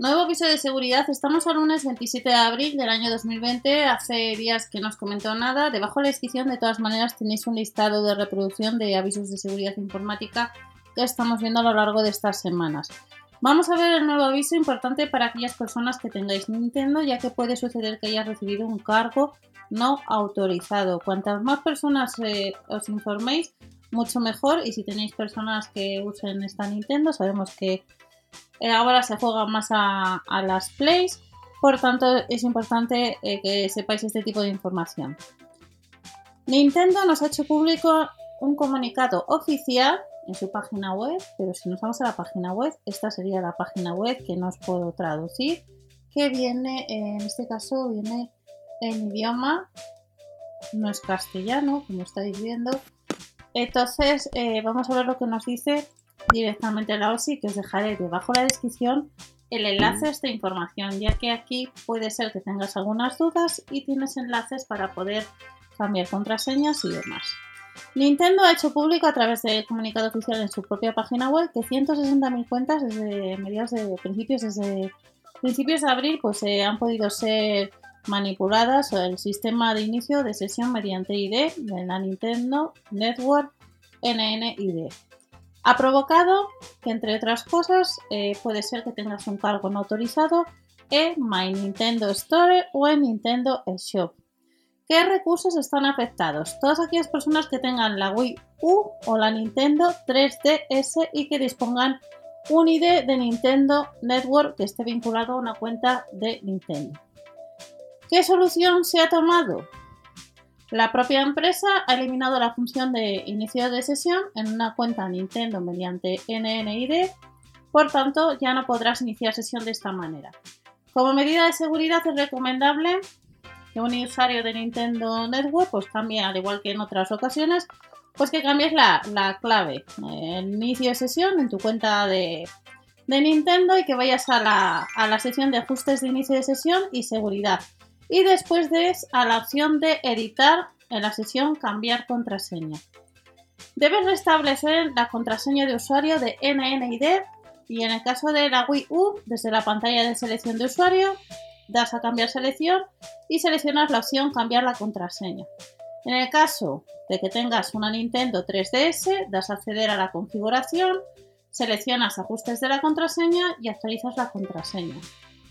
Nuevo aviso de seguridad. Estamos al lunes 27 de abril del año 2020. Hace días que no os comentó nada. Debajo de la descripción, de todas maneras, tenéis un listado de reproducción de avisos de seguridad informática que estamos viendo a lo largo de estas semanas. Vamos a ver el nuevo aviso importante para aquellas personas que tengáis Nintendo, ya que puede suceder que hayas recibido un cargo no autorizado. Cuantas más personas eh, os informéis, mucho mejor. Y si tenéis personas que usen esta Nintendo, sabemos que ahora se juega más a, las plays, por tanto es importante eh, que sepáis este tipo de información. Nintendo nos ha hecho público un comunicado oficial en su página web, pero si nos vamos a la página web, esta sería la página web que no os puedo traducir, que viene, en este caso, viene en idioma, no es castellano, como estáis viendo. Entonces, eh, vamos a ver lo que nos dice directamente la OSI, que os dejaré debajo de la descripción el enlace a esta información, ya que aquí puede ser que tengas algunas dudas y tienes enlaces para poder cambiar contraseñas y demás. Nintendo ha hecho público a través del comunicado oficial en su propia página web que 160.000 cuentas desde mediados de principios, desde principios de abril, pues eh, han podido ser manipuladas o el sistema de inicio de sesión mediante ID de la Nintendo Network NNID. Ha provocado que, entre otras cosas, eh, puede ser que tengas un cargo no autorizado en My Nintendo Store o en Nintendo Shop. ¿Qué recursos están afectados? Todas aquellas personas que tengan la Wii U o la Nintendo 3DS y que dispongan un ID de Nintendo Network que esté vinculado a una cuenta de Nintendo. ¿Qué solución se ha tomado? La propia empresa ha eliminado la función de inicio de sesión en una cuenta Nintendo mediante NNID, por tanto ya no podrás iniciar sesión de esta manera. Como medida de seguridad es recomendable que un usuario de Nintendo Network pues cambie, al igual que en otras ocasiones, pues que cambies la, clave, el inicio de sesión en tu cuenta de, Nintendo y que vayas a la, a la sección de ajustes de inicio de sesión y seguridad y después de a la opción de editar en la sesión cambiar contraseña. Debes restablecer la contraseña de usuario de NNID y en el caso de la Wii U, desde la pantalla de selección de usuario, das a cambiar selección y seleccionas la opción cambiar la contraseña. En el caso de que tengas una Nintendo 3DS, das a acceder a la configuración, seleccionas ajustes de la contraseña y actualizas la contraseña.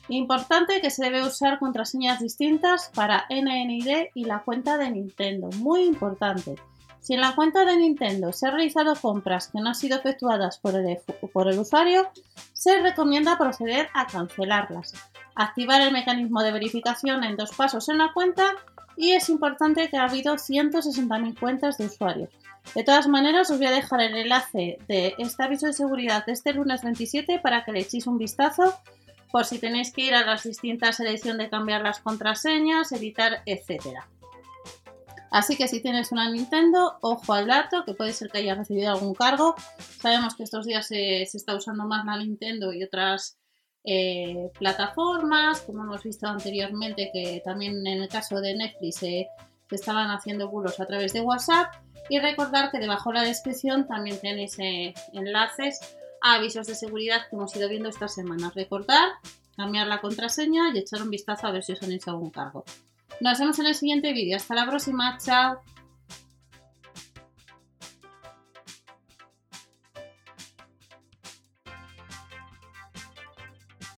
Importante que se debe usar contraseñas distintas para NNID y la cuenta de Nintendo. Muy importante. Si en la cuenta de Nintendo se han realizado compras que no han sido efectuadas por el, por el usuario, se recomienda proceder a cancelarlas. Activar el mecanismo de verificación en dos pasos en la cuenta y es importante que ha habido 160.000 cuentas de usuarios. De todas maneras, os voy a dejar el enlace de este aviso de seguridad de este lunes 27 para que le echéis un vistazo por si tenéis que ir a las distintas selecciones de cambiar las contraseñas, editar, etc. Así que si tienes una Nintendo, ojo al dato, que puede ser que hayas recibido algún cargo. Sabemos que estos días se, está usando más la Nintendo y otras eh, plataformas, como hemos visto anteriormente, que también en el caso de Netflix se estaban haciendo bulos a través de WhatsApp. Y recordar que debajo de la descripción también tenéis eh, enlaces avisos de seguridad que hemos ido viendo esta semana. Recordar, cambiar la contraseña y echar un vistazo a ver si os han hecho algún cargo. Nos vemos en el siguiente vídeo. Hasta la próxima. Chao.